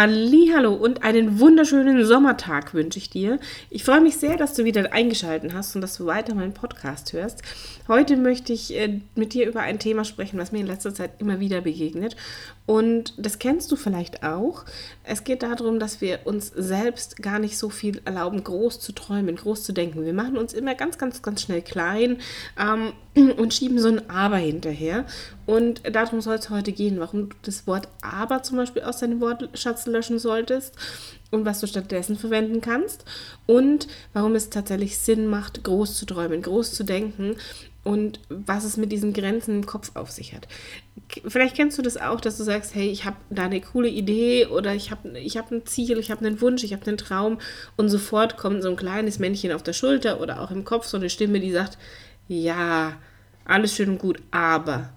Hallo und einen wunderschönen Sommertag wünsche ich dir. Ich freue mich sehr, dass du wieder eingeschaltet hast und dass du weiter meinen Podcast hörst. Heute möchte ich äh, mit dir über ein Thema sprechen, was mir in letzter Zeit immer wieder begegnet. Und das kennst du vielleicht auch. Es geht darum, dass wir uns selbst gar nicht so viel erlauben, groß zu träumen, groß zu denken. Wir machen uns immer ganz, ganz, ganz schnell klein ähm, und schieben so ein Aber hinterher. Und darum soll es heute gehen, warum du das Wort Aber zum Beispiel aus deinem Wortschatz löschen solltest und was du stattdessen verwenden kannst und warum es tatsächlich Sinn macht, groß zu träumen, groß zu denken und was es mit diesen Grenzen im Kopf auf sich hat. Vielleicht kennst du das auch, dass du sagst, hey, ich habe da eine coole Idee oder ich habe ich hab ein Ziel, ich habe einen Wunsch, ich habe einen Traum und sofort kommt so ein kleines Männchen auf der Schulter oder auch im Kopf so eine Stimme, die sagt, ja, alles schön und gut, aber.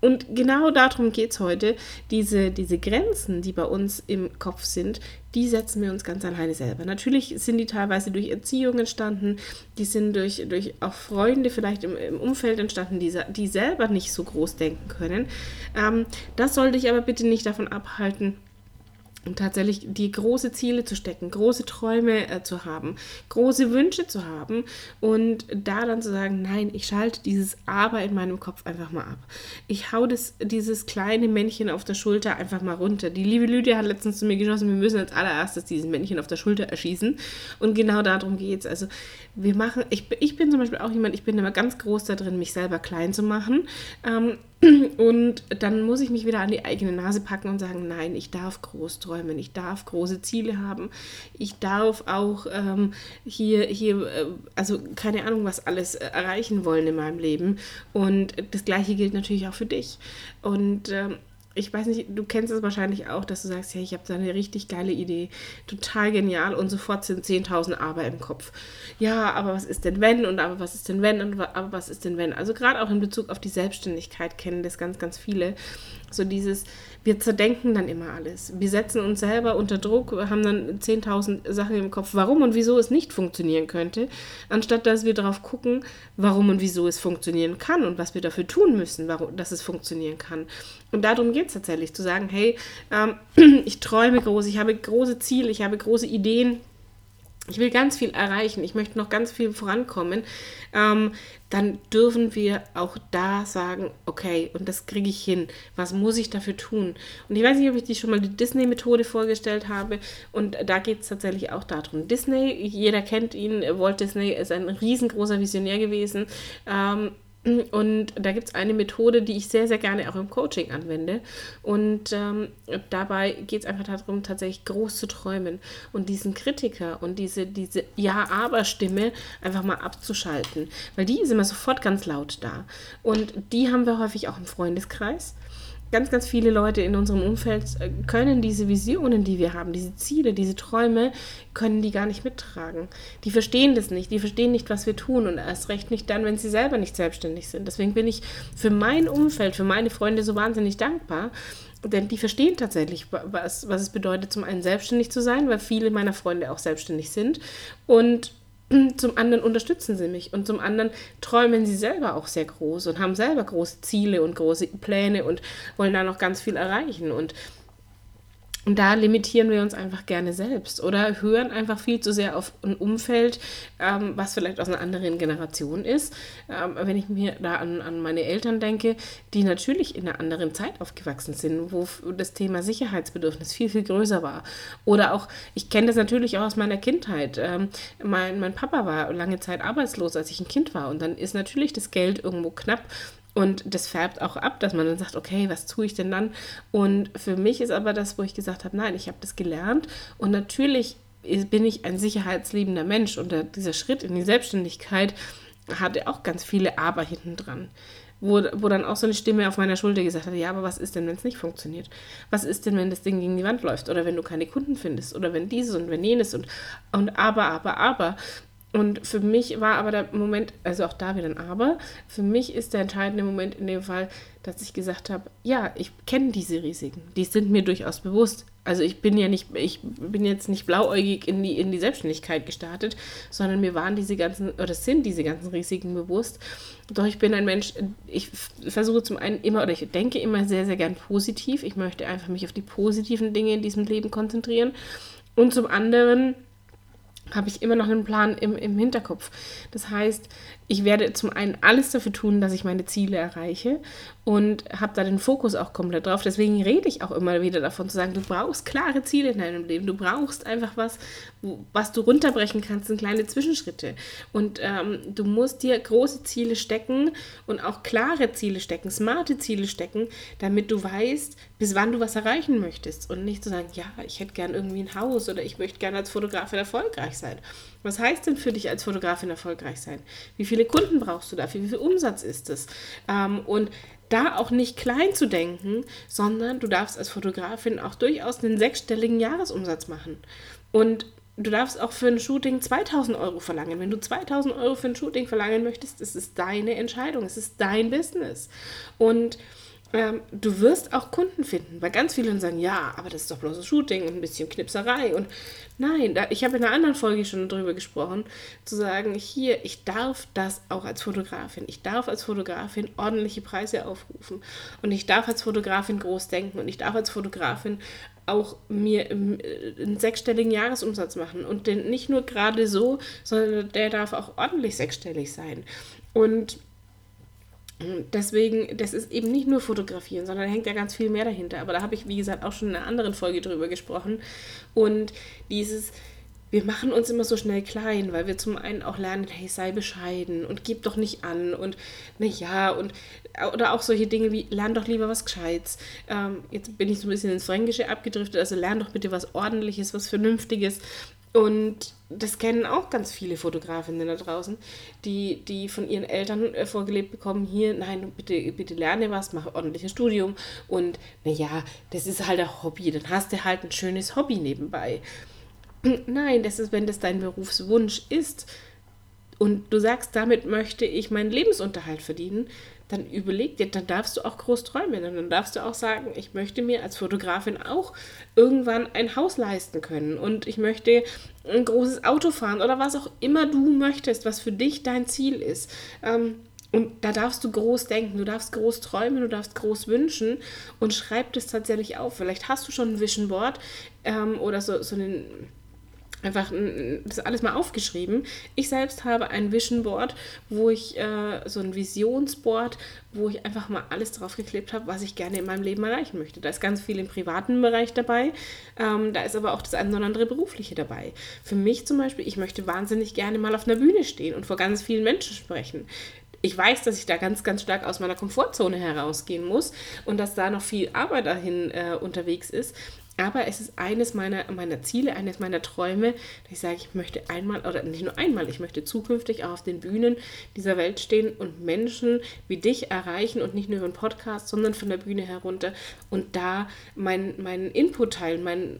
Und genau darum geht es heute. Diese, diese Grenzen, die bei uns im Kopf sind, die setzen wir uns ganz alleine selber. Natürlich sind die teilweise durch Erziehung entstanden, die sind durch, durch auch Freunde vielleicht im, im Umfeld entstanden, die, die selber nicht so groß denken können. Ähm, das sollte ich aber bitte nicht davon abhalten, und tatsächlich die große Ziele zu stecken, große Träume äh, zu haben, große Wünsche zu haben und da dann zu sagen, nein, ich schalte dieses Aber in meinem Kopf einfach mal ab. Ich hau das, dieses kleine Männchen auf der Schulter einfach mal runter. Die liebe Lydia hat letztens zu mir geschossen, wir müssen als allererstes dieses Männchen auf der Schulter erschießen und genau darum geht es. Also wir machen, ich, ich bin zum Beispiel auch jemand, ich bin immer ganz groß da drin, mich selber klein zu machen. Ähm, und dann muss ich mich wieder an die eigene Nase packen und sagen, nein, ich darf groß träumen, ich darf große Ziele haben, ich darf auch ähm, hier, hier, äh, also keine Ahnung, was alles äh, erreichen wollen in meinem Leben. Und das gleiche gilt natürlich auch für dich. Und ähm, ich weiß nicht, du kennst es wahrscheinlich auch, dass du sagst, hey, ich habe da eine richtig geile Idee, total genial und sofort sind 10.000 Aber im Kopf. Ja, aber was ist denn wenn und aber was ist denn wenn und aber was ist denn wenn? Also gerade auch in Bezug auf die Selbstständigkeit kennen das ganz, ganz viele. So dieses, wir zerdenken dann immer alles. Wir setzen uns selber unter Druck, haben dann 10.000 Sachen im Kopf, warum und wieso es nicht funktionieren könnte, anstatt dass wir darauf gucken, warum und wieso es funktionieren kann und was wir dafür tun müssen, warum, dass es funktionieren kann. Und darum geht es tatsächlich, zu sagen, hey, ähm, ich träume groß, ich habe große Ziele, ich habe große Ideen, ich will ganz viel erreichen, ich möchte noch ganz viel vorankommen, ähm, dann dürfen wir auch da sagen, okay, und das kriege ich hin. Was muss ich dafür tun? Und ich weiß nicht, ob ich dir schon mal die Disney-Methode vorgestellt habe. Und da geht es tatsächlich auch darum. Disney, jeder kennt ihn, Walt Disney ist ein riesengroßer Visionär gewesen. Ähm, und da gibt es eine Methode, die ich sehr, sehr gerne auch im Coaching anwende. Und ähm, dabei geht es einfach darum, tatsächlich groß zu träumen und diesen Kritiker und diese, diese Ja-Aber-Stimme einfach mal abzuschalten. Weil die ist immer sofort ganz laut da. Und die haben wir häufig auch im Freundeskreis ganz, ganz viele Leute in unserem Umfeld äh, können diese Visionen, die wir haben, diese Ziele, diese Träume, können die gar nicht mittragen. Die verstehen das nicht, die verstehen nicht, was wir tun und erst recht nicht dann, wenn sie selber nicht selbstständig sind. Deswegen bin ich für mein Umfeld, für meine Freunde so wahnsinnig dankbar, denn die verstehen tatsächlich, was, was es bedeutet, zum einen selbstständig zu sein, weil viele meiner Freunde auch selbstständig sind und zum anderen unterstützen sie mich und zum anderen träumen sie selber auch sehr groß und haben selber große Ziele und große Pläne und wollen da noch ganz viel erreichen. Und und da limitieren wir uns einfach gerne selbst oder hören einfach viel zu sehr auf ein Umfeld, ähm, was vielleicht aus einer anderen Generation ist. Ähm, wenn ich mir da an, an meine Eltern denke, die natürlich in einer anderen Zeit aufgewachsen sind, wo das Thema Sicherheitsbedürfnis viel, viel größer war. Oder auch, ich kenne das natürlich auch aus meiner Kindheit. Ähm, mein, mein Papa war lange Zeit arbeitslos, als ich ein Kind war. Und dann ist natürlich das Geld irgendwo knapp. Und das färbt auch ab, dass man dann sagt, okay, was tue ich denn dann? Und für mich ist aber das, wo ich gesagt habe, nein, ich habe das gelernt. Und natürlich bin ich ein sicherheitsliebender Mensch. Und dieser Schritt in die Selbstständigkeit hatte auch ganz viele Aber hinten dran. Wo, wo dann auch so eine Stimme auf meiner Schulter gesagt hat, ja, aber was ist denn, wenn es nicht funktioniert? Was ist denn, wenn das Ding gegen die Wand läuft? Oder wenn du keine Kunden findest? Oder wenn dieses und wenn jenes und, und aber, aber, aber. Und für mich war aber der Moment, also auch da wieder ein Aber, für mich ist der entscheidende Moment in dem Fall, dass ich gesagt habe, ja, ich kenne diese Risiken, die sind mir durchaus bewusst. Also ich bin ja nicht, ich bin jetzt nicht blauäugig in die, in die Selbstständigkeit gestartet, sondern mir waren diese ganzen, oder sind diese ganzen Risiken bewusst. Doch ich bin ein Mensch, ich versuche zum einen immer, oder ich denke immer sehr, sehr gern positiv. Ich möchte einfach mich auf die positiven Dinge in diesem Leben konzentrieren. Und zum anderen habe ich immer noch einen Plan im, im Hinterkopf. Das heißt, ich werde zum einen alles dafür tun, dass ich meine Ziele erreiche und habe da den Fokus auch komplett drauf. Deswegen rede ich auch immer wieder davon zu sagen, du brauchst klare Ziele in deinem Leben. Du brauchst einfach was, was du runterbrechen kannst in kleine Zwischenschritte. Und ähm, du musst dir große Ziele stecken und auch klare Ziele stecken, smarte Ziele stecken, damit du weißt, bis wann du was erreichen möchtest. Und nicht zu sagen, ja, ich hätte gern irgendwie ein Haus oder ich möchte gerne als Fotografin erfolgreich sein. Was heißt denn für dich als Fotografin erfolgreich sein? Wie viele Kunden brauchst du dafür? Wie viel Umsatz ist es? Ähm, und da auch nicht klein zu denken, sondern du darfst als Fotografin auch durchaus einen sechsstelligen Jahresumsatz machen. Und du darfst auch für ein Shooting 2000 Euro verlangen. Wenn du 2000 Euro für ein Shooting verlangen möchtest, ist es deine Entscheidung, es ist dein Business. Und ähm, du wirst auch Kunden finden, weil ganz viele sagen, ja, aber das ist doch bloß ein Shooting und ein bisschen Knipserei. Und nein, da, ich habe in einer anderen Folge schon darüber gesprochen, zu sagen, hier, ich darf das auch als Fotografin. Ich darf als Fotografin ordentliche Preise aufrufen. Und ich darf als Fotografin groß denken. Und ich darf als Fotografin auch mir einen sechsstelligen Jahresumsatz machen. Und den nicht nur gerade so, sondern der darf auch ordentlich sechsstellig sein. Und Deswegen, das ist eben nicht nur Fotografieren, sondern da hängt ja ganz viel mehr dahinter. Aber da habe ich, wie gesagt, auch schon in einer anderen Folge drüber gesprochen. Und dieses, wir machen uns immer so schnell klein, weil wir zum einen auch lernen, hey, sei bescheiden und gib doch nicht an und na ja und oder auch solche Dinge wie lern doch lieber was Gescheites. Ähm, jetzt bin ich so ein bisschen ins Fränkische abgedriftet, also lern doch bitte was Ordentliches, was Vernünftiges. Und das kennen auch ganz viele Fotografinnen da draußen, die, die von ihren Eltern äh, vorgelebt bekommen, hier, nein, bitte, bitte lerne was, mach ordentliches Studium. Und naja, das ist halt ein Hobby, dann hast du halt ein schönes Hobby nebenbei. Nein, das ist, wenn das dein Berufswunsch ist. Und du sagst, damit möchte ich meinen Lebensunterhalt verdienen, dann überleg dir, dann darfst du auch groß träumen. Und dann darfst du auch sagen, ich möchte mir als Fotografin auch irgendwann ein Haus leisten können und ich möchte ein großes Auto fahren oder was auch immer du möchtest, was für dich dein Ziel ist. Ähm, und da darfst du groß denken, du darfst groß träumen, du darfst groß wünschen und schreib das tatsächlich auf. Vielleicht hast du schon ein Vision Board ähm, oder so, so einen einfach das alles mal aufgeschrieben. Ich selbst habe ein Vision Board, wo ich äh, so ein Visionsboard, wo ich einfach mal alles drauf geklebt habe, was ich gerne in meinem Leben erreichen möchte. Da ist ganz viel im privaten Bereich dabei, ähm, da ist aber auch das eine oder andere berufliche dabei. Für mich zum Beispiel, ich möchte wahnsinnig gerne mal auf einer Bühne stehen und vor ganz vielen Menschen sprechen ich weiß, dass ich da ganz, ganz stark aus meiner Komfortzone herausgehen muss und dass da noch viel Arbeit dahin äh, unterwegs ist. Aber es ist eines meiner, meiner Ziele, eines meiner Träume, dass ich sage, ich möchte einmal, oder nicht nur einmal, ich möchte zukünftig auch auf den Bühnen dieser Welt stehen und Menschen wie dich erreichen und nicht nur über einen Podcast, sondern von der Bühne herunter und da meinen mein Input teilen, mein,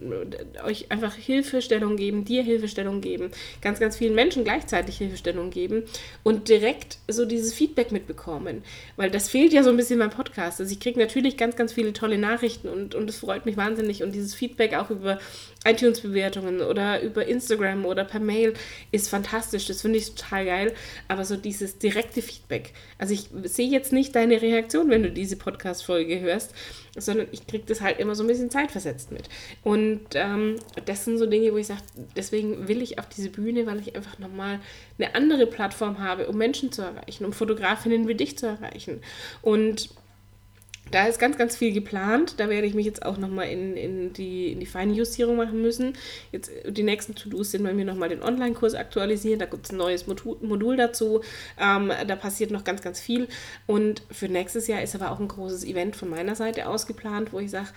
euch einfach Hilfestellung geben, dir Hilfestellung geben, ganz, ganz vielen Menschen gleichzeitig Hilfestellung geben und direkt so dieses Feedback mitbekommen. Weil das fehlt ja so ein bisschen beim Podcast. Also ich kriege natürlich ganz, ganz viele tolle Nachrichten und, es freut mich wahnsinnig und dieses dieses Feedback auch über iTunes-Bewertungen oder über Instagram oder per Mail ist fantastisch. Das finde ich total geil. Aber so dieses direkte Feedback. Also ich sehe jetzt nicht deine Reaktion, wenn du diese Podcast-Folge hörst, sondern ich kriege das halt immer so ein bisschen zeitversetzt mit. Und ähm, das sind so Dinge, wo ich sage, deswegen will ich auf diese Bühne, weil ich einfach nochmal eine andere Plattform habe, um Menschen zu erreichen, um Fotografinnen wie dich zu erreichen. Und da ist ganz, ganz viel geplant. Da werde ich mich jetzt auch nochmal in, in, die, in die Feinjustierung machen müssen. Jetzt die nächsten To-Dos sind bei mir nochmal den Online-Kurs aktualisieren. Da gibt es ein neues Modul dazu. Ähm, da passiert noch ganz, ganz viel. Und für nächstes Jahr ist aber auch ein großes Event von meiner Seite aus geplant, wo ich sage,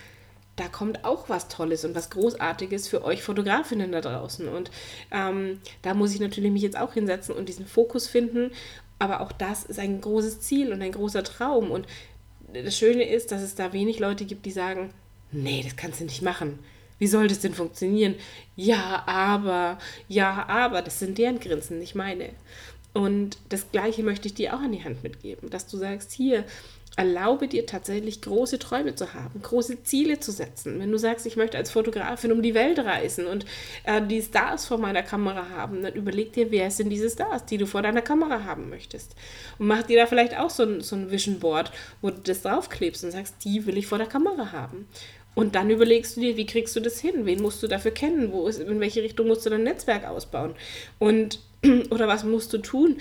da kommt auch was Tolles und was Großartiges für euch Fotografinnen da draußen. Und ähm, da muss ich natürlich mich jetzt auch hinsetzen und diesen Fokus finden. Aber auch das ist ein großes Ziel und ein großer Traum. Und das Schöne ist, dass es da wenig Leute gibt, die sagen, nee, das kannst du nicht machen. wie soll das denn funktionieren? Ja, aber, ja, aber, das sind deren Grinsen, nicht meine. Und das Gleiche möchte ich dir auch an die Hand mitgeben, dass du sagst, hier, erlaube dir tatsächlich große Träume zu haben, große Ziele zu setzen. Wenn du sagst, ich möchte als Fotografin um die Welt reisen und äh, die Stars vor meiner Kamera haben, dann überleg dir, wer sind diese Stars, die du vor deiner Kamera haben möchtest. Und mach dir da vielleicht auch so ein, so ein Vision Board, wo du das draufklebst und sagst, die will ich vor der Kamera haben. Und dann überlegst du dir, wie kriegst du das hin? Wen musst du dafür kennen? Wo ist, in welche Richtung musst du dein Netzwerk ausbauen? Und oder was musst du tun,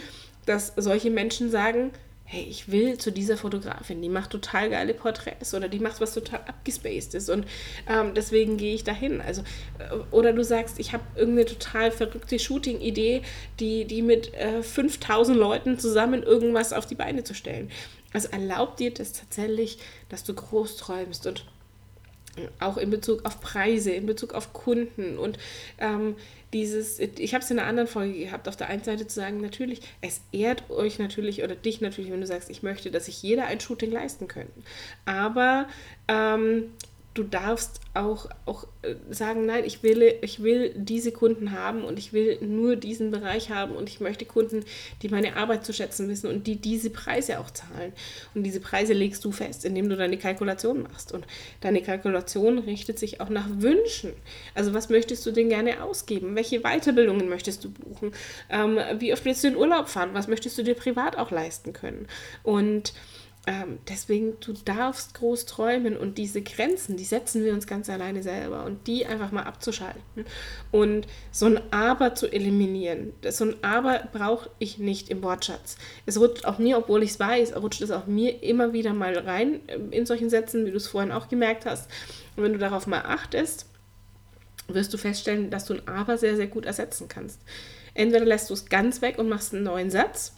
dass solche Menschen sagen, hey, ich will zu dieser Fotografin, die macht total geile Porträts oder die macht was total abgespaced ist und ähm, deswegen gehe ich dahin. Also, äh, oder du sagst, ich habe irgendeine total verrückte Shooting-Idee, die, die mit äh, 5000 Leuten zusammen irgendwas auf die Beine zu stellen. Also erlaubt dir das tatsächlich, dass du groß träumst und auch in Bezug auf Preise, in Bezug auf Kunden und ähm, dieses, ich habe es in einer anderen Folge gehabt, auf der einen Seite zu sagen, natürlich, es ehrt euch natürlich oder dich natürlich, wenn du sagst, ich möchte, dass sich jeder ein Shooting leisten könnte. Aber ähm, du darfst auch, auch äh, sagen, nein, ich will, ich will diese Kunden haben und ich will nur diesen Bereich haben und ich möchte Kunden, die meine Arbeit zu schätzen wissen und die diese Preise auch zahlen. Und diese Preise legst du fest, indem du deine Kalkulation machst. Und deine Kalkulation richtet sich auch nach Wünschen. Also was möchtest du denn gerne ausgeben? Welche Weiterbildungen möchtest du buchen? Ähm, wie oft willst du in Urlaub fahren? Was möchtest du dir privat auch leisten können? Und ähm, deswegen, du darfst groß träumen und diese Grenzen, die setzen wir uns ganz alleine selber und die einfach mal abzuschalten und so ein Aber zu eliminieren. So ein Aber brauche ich nicht im Wortschatz. Es rutscht auch mir, obwohl ich es weiß, rutscht es auch mir immer wieder mal rein ähm, in solchen Sätzen, wie du es vorhin auch gemerkt hast. Und wenn du darauf mal achtest, wirst du feststellen, dass du ein Aber sehr, sehr gut ersetzen kannst. Entweder lässt du es ganz weg und machst einen neuen Satz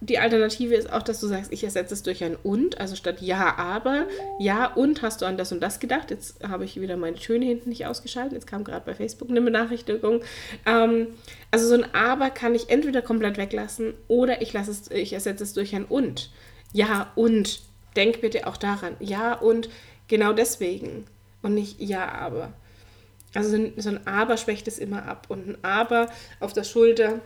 die Alternative ist auch, dass du sagst, ich ersetze es durch ein und, also statt ja, aber, ja und hast du an das und das gedacht. Jetzt habe ich wieder meine Töne hinten nicht ausgeschaltet. Jetzt kam gerade bei Facebook eine Benachrichtigung. Ähm, also so ein aber kann ich entweder komplett weglassen oder ich, lasse es, ich ersetze es durch ein und. Ja und. Denk bitte auch daran. Ja und genau deswegen. Und nicht ja, aber. Also so ein, so ein aber schwächt es immer ab. Und ein aber auf der Schulter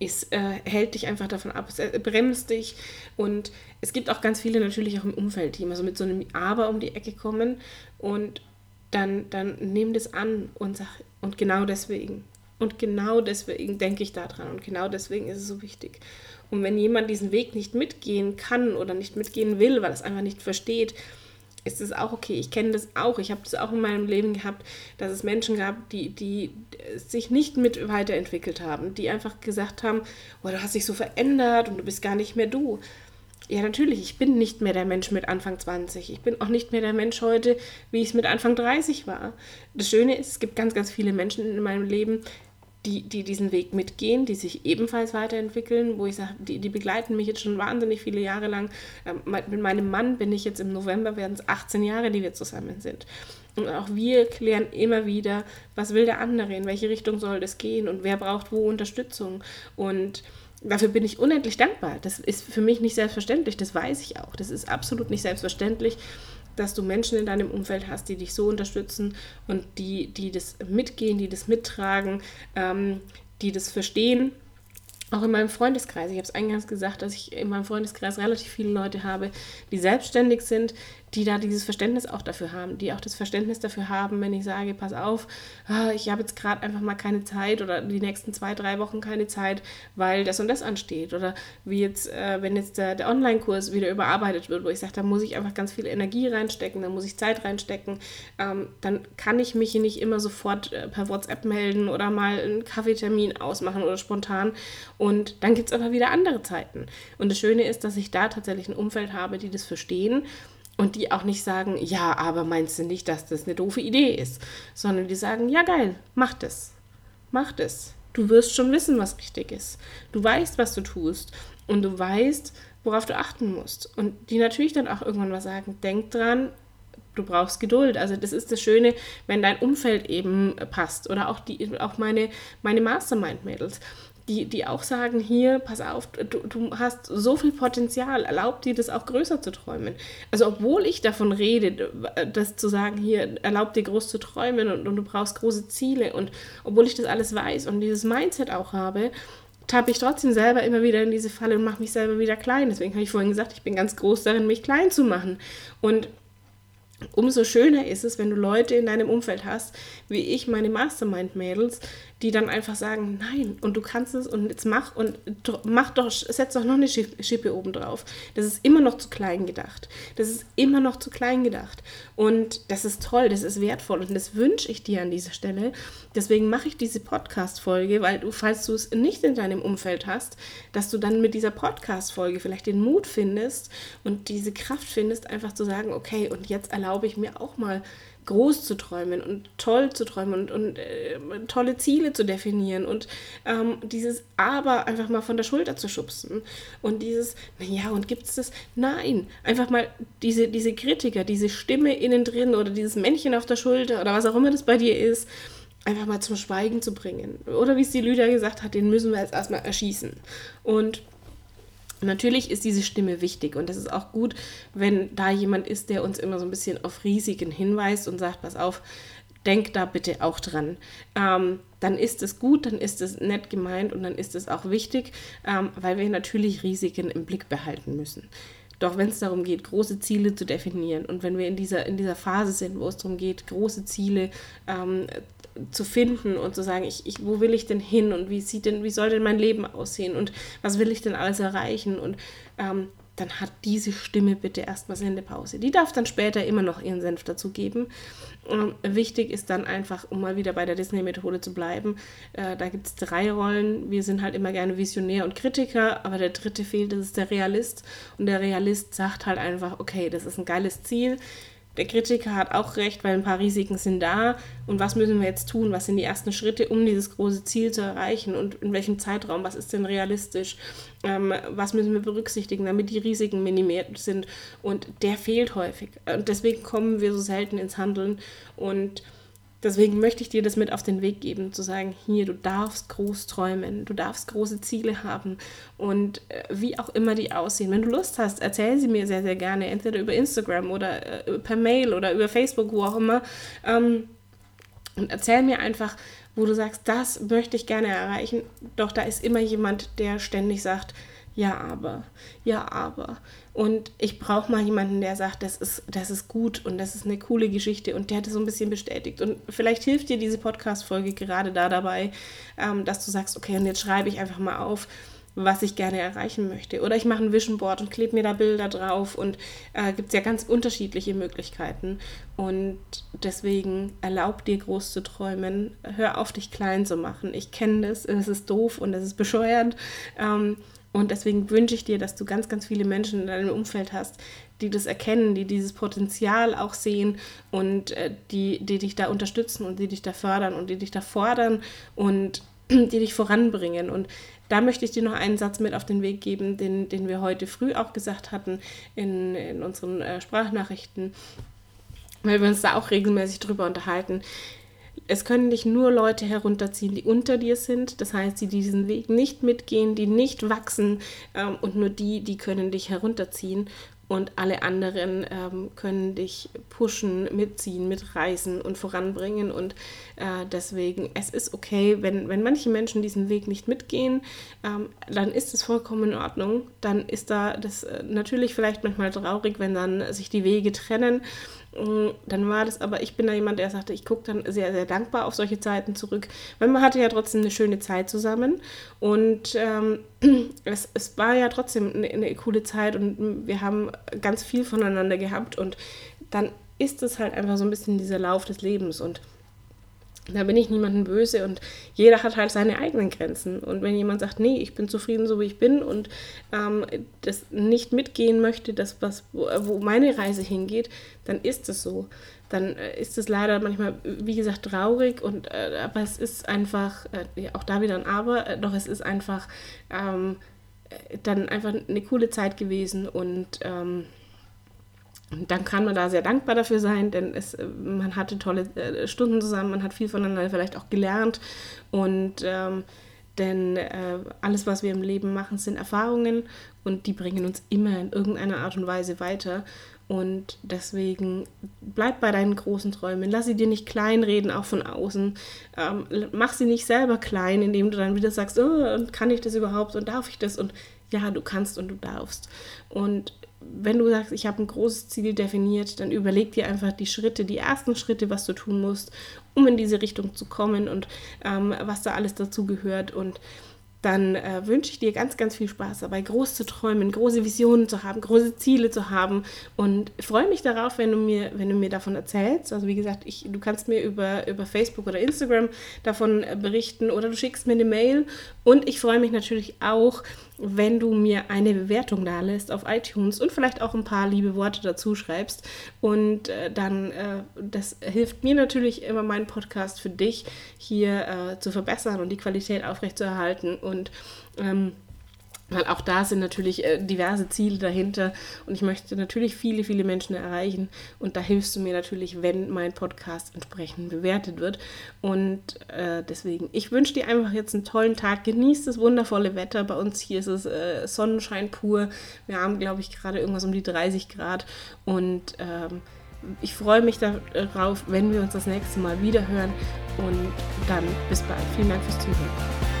es äh, hält dich einfach davon ab, es äh, bremst dich und es gibt auch ganz viele natürlich auch im Umfeld, die immer so mit so einem Aber um die Ecke kommen und dann, dann nimm das an und sag, und genau deswegen. Und genau deswegen denke ich daran und genau deswegen ist es so wichtig. Und wenn jemand diesen Weg nicht mitgehen kann oder nicht mitgehen will, weil es einfach nicht versteht, ist es auch okay. Ich kenne das auch. Ich habe das auch in meinem Leben gehabt, dass es Menschen gab, die, die sich nicht mit weiterentwickelt haben, die einfach gesagt haben, oh, du hast dich so verändert und du bist gar nicht mehr du. Ja, natürlich, ich bin nicht mehr der Mensch mit Anfang 20. Ich bin auch nicht mehr der Mensch heute, wie ich es mit Anfang 30 war. Das Schöne ist, es gibt ganz, ganz viele Menschen in meinem Leben, die, die diesen Weg mitgehen, die sich ebenfalls weiterentwickeln, wo ich sage, die, die begleiten mich jetzt schon wahnsinnig viele Jahre lang. Ähm, mit meinem Mann bin ich jetzt im November, werden es 18 Jahre, die wir zusammen sind. Und auch wir klären immer wieder, was will der andere, in welche Richtung soll das gehen und wer braucht wo Unterstützung. Und dafür bin ich unendlich dankbar. Das ist für mich nicht selbstverständlich, das weiß ich auch. Das ist absolut nicht selbstverständlich dass du Menschen in deinem Umfeld hast, die dich so unterstützen und die, die das mitgehen, die das mittragen, ähm, die das verstehen. Auch in meinem Freundeskreis. Ich habe es eingangs gesagt, dass ich in meinem Freundeskreis relativ viele Leute habe, die selbstständig sind, die da dieses Verständnis auch dafür haben, die auch das Verständnis dafür haben, wenn ich sage, pass auf, ah, ich habe jetzt gerade einfach mal keine Zeit oder die nächsten zwei, drei Wochen keine Zeit, weil das und das ansteht. Oder wie jetzt, äh, wenn jetzt der, Online-Kurs wieder überarbeitet wird, wo ich sage, da muss ich einfach ganz viel Energie reinstecken, da muss ich Zeit reinstecken, ähm, dann kann ich mich nicht immer sofort äh, per WhatsApp melden oder mal einen Kaffeetermin ausmachen oder spontan. Und dann gibt es aber wieder andere Zeiten. Und das Schöne ist, dass ich da tatsächlich ein Umfeld habe, die das verstehen und die auch nicht sagen, ja, aber meinst du nicht, dass das eine doofe Idee ist? Sondern die sagen, ja geil, mach das. Mach das. Du wirst schon wissen, was richtig ist. Du weißt, was du tust. Und du weißt, worauf du achten musst. Und die natürlich dann auch irgendwann mal sagen, denk dran, du brauchst Geduld. Also das ist das Schöne, wenn dein Umfeld eben passt. Oder auch, die, auch meine, meine Mastermind-Mädels die, die auch sagen, hier, pass auf, du, du hast so viel Potenzial, erlaub dir das auch größer zu träumen. Also obwohl ich davon rede, das zu sagen, hier, erlaub dir groß zu träumen und, und du brauchst große Ziele und obwohl ich das alles weiß und dieses Mindset auch habe, tappe ich trotzdem selber immer wieder in diese Falle und mache mich selber wieder klein. Deswegen habe ich vorhin gesagt, ich bin ganz groß darin, mich klein zu machen. Und umso schöner ist es, wenn du Leute in deinem Umfeld hast, wie ich, meine Mastermind-Mädels, die dann einfach sagen, nein, und du kannst es und jetzt mach und mach doch, setz doch noch eine Schippe oben drauf. Das ist immer noch zu klein gedacht. Das ist immer noch zu klein gedacht. Und das ist toll, das ist wertvoll und das wünsche ich dir an dieser Stelle. Deswegen mache ich diese Podcast-Folge, weil du, falls du es nicht in deinem Umfeld hast, dass du dann mit dieser Podcast-Folge vielleicht den Mut findest und diese Kraft findest, einfach zu sagen, okay, und jetzt erlaube ich mir auch mal groß zu träumen und toll zu träumen und, und äh, tolle Ziele zu definieren und ähm, dieses Aber einfach mal von der Schulter zu schubsen und dieses, naja, und gibt es das? Nein, einfach mal diese, diese Kritiker, diese Stimme innen drin oder dieses Männchen auf der Schulter oder was auch immer das bei dir ist, einfach mal zum Schweigen zu bringen. Oder wie es die Lydia gesagt hat, den müssen wir jetzt erstmal erschießen. Und Natürlich ist diese Stimme wichtig und das ist auch gut, wenn da jemand ist, der uns immer so ein bisschen auf Risiken hinweist und sagt, pass auf, denk da bitte auch dran. Ähm, dann ist es gut, dann ist es nett gemeint und dann ist es auch wichtig, ähm, weil wir natürlich Risiken im Blick behalten müssen. Doch wenn es darum geht, große Ziele zu definieren und wenn wir in dieser, in dieser Phase sind, wo es darum geht, große Ziele ähm, zu finden und zu sagen, ich, ich, wo will ich denn hin und wie sieht denn, wie soll denn mein Leben aussehen und was will ich denn alles erreichen und ähm, dann hat diese Stimme bitte erstmal Sendepause. Die darf dann später immer noch ihren Senf dazu geben. Ähm, wichtig ist dann einfach, um mal wieder bei der Disney-Methode zu bleiben, äh, da gibt es drei Rollen. Wir sind halt immer gerne Visionär und Kritiker, aber der dritte fehlt, das ist der Realist. Und der Realist sagt halt einfach, okay, das ist ein geiles Ziel der Kritiker hat auch recht, weil ein paar Risiken sind da. Und was müssen wir jetzt tun? Was sind die ersten Schritte, um dieses große Ziel zu erreichen? Und in welchem Zeitraum? Was ist denn realistisch? Ähm, was müssen wir berücksichtigen, damit die Risiken minimiert sind? Und der fehlt häufig. Und deswegen kommen wir so selten ins Handeln. Und Deswegen möchte ich dir das mit auf den Weg geben, zu sagen, hier, du darfst groß träumen, du darfst große Ziele haben und äh, wie auch immer die aussehen. Wenn du Lust hast, erzähl sie mir sehr, sehr gerne, entweder über Instagram oder äh, per Mail oder über Facebook, wo auch immer. Ähm, und erzähl mir einfach, wo du sagst, das möchte ich gerne erreichen. Doch da ist immer jemand, der ständig sagt, ja, aber, ja, aber. Und ich brauche mal jemanden, der sagt, das ist, das ist gut und das ist eine coole Geschichte und der hat es so ein bisschen bestätigt. Und vielleicht hilft dir diese Podcast-Folge gerade da dabei, ähm, dass du sagst, okay, und jetzt schreibe ich einfach mal auf, was ich gerne erreichen möchte. Oder ich mache ein Vision Board und klebe mir da Bilder drauf und äh, gibt es ja ganz unterschiedliche Möglichkeiten. Und deswegen erlaub dir groß zu träumen, hör auf dich klein zu machen. Ich kenne das, es ist doof und es ist bescheuert. Ähm, und deswegen wünsche ich dir, dass du ganz, ganz viele Menschen in deinem Umfeld hast, die das erkennen, die dieses Potenzial auch sehen und äh, die, die dich da unterstützen und die dich da fördern und die dich da fordern und die dich voranbringen. Und da möchte ich dir noch einen Satz mit auf den Weg geben, den, den wir heute früh auch gesagt hatten in, in unseren äh, Sprachnachrichten, weil wir uns da auch regelmäßig drüber unterhalten es können dich nur Leute herunterziehen, die unter dir sind. Das heißt, die diesen Weg nicht mitgehen, die nicht wachsen. Ähm, und nur die, die können dich herunterziehen. Und alle anderen ähm, können dich pushen, mitziehen, mitreißen und voranbringen. Und äh, deswegen, es ist okay, wenn, wenn manche Menschen diesen Weg nicht mitgehen, ähm, dann ist es vollkommen in Ordnung. Dann ist da das äh, natürlich vielleicht manchmal traurig, wenn dann sich die Wege trennen. Mm, dann war das aber, ich bin da jemand, der sagte, ich gucke dann sehr, sehr dankbar auf solche Zeiten zurück, weil man hatte ja trotzdem eine schöne Zeit zusammen. Und ähm, es, es war ja trotzdem eine, eine coole Zeit und wir haben ganz viel voneinander gehabt. Und dann ist es halt einfach so ein bisschen dieser Lauf des Lebens. Und da bin ich niemandem böse und jeder hat halt seine eigenen Grenzen. Und wenn jemand sagt, nee, ich bin zufrieden, so wie ich bin und ähm, das nicht mitgehen möchte, das, was, wo, meine Reise hingeht, dann ist es so. Dann äh, ist es leider manchmal, wie gesagt, traurig, und, äh, aber es ist einfach, äh, auch da wieder ein Aber, äh, doch es ist einfach ähm, äh, dann einfach eine coole Zeit gewesen und ähm, dann kann man da sehr dankbar dafür sein, denn es, man hatte tolle äh, Stunden zusammen, man hat viel voneinander vielleicht auch gelernt und ähm, Denn äh, alles, was wir im Leben machen, sind Erfahrungen und die bringen uns immer in irgendeiner Art und Weise weiter. Und deswegen bleib bei deinen großen Träumen. Lass sie dir nicht kleinreden, auch von außen. Ähm, mach sie nicht selber klein, indem du dann wieder sagst, oh, kann ich das überhaupt und darf ich das? Und ja, du kannst und du darfst. Und wenn du sagst, ich habe ein großes Ziel definiert, dann überleg dir einfach die Schritte, die ersten Schritte, was du tun musst, um in diese Richtung zu kommen und ähm, was da alles dazu gehört. Und dann äh, wünsche ich dir ganz, ganz viel Spaß dabei, groß zu träumen, große Visionen zu haben, große Ziele zu haben und freue mich darauf, wenn du mir, wenn du mir davon erzählst. Also wie gesagt, ich, du kannst mir über, über Facebook oder Instagram davon äh, berichten oder du schickst mir eine Mail und ich freue mich natürlich auch, wenn du mir eine Bewertung da lässt auf iTunes und vielleicht auch ein paar liebe Worte dazu schreibst. Und äh, dann, äh, das hilft mir natürlich immer, meinen Podcast für dich hier äh, zu verbessern und die Qualität aufrechtzuerhalten. Und ähm, weil auch da sind natürlich äh, diverse Ziele dahinter und ich möchte natürlich viele, viele Menschen erreichen und da hilfst du mir natürlich, wenn mein Podcast entsprechend bewertet wird. Und äh, deswegen, ich wünsche dir einfach jetzt einen tollen Tag. Genieß das wundervolle Wetter. Bei uns hier ist es äh, Sonnenschein pur. Wir haben, glaube ich, gerade irgendwas um die 30 Grad und ähm, ich freue mich darauf, wenn wir uns das nächste Mal wieder hören und dann bis bald. Vielen Dank fürs Zuhören.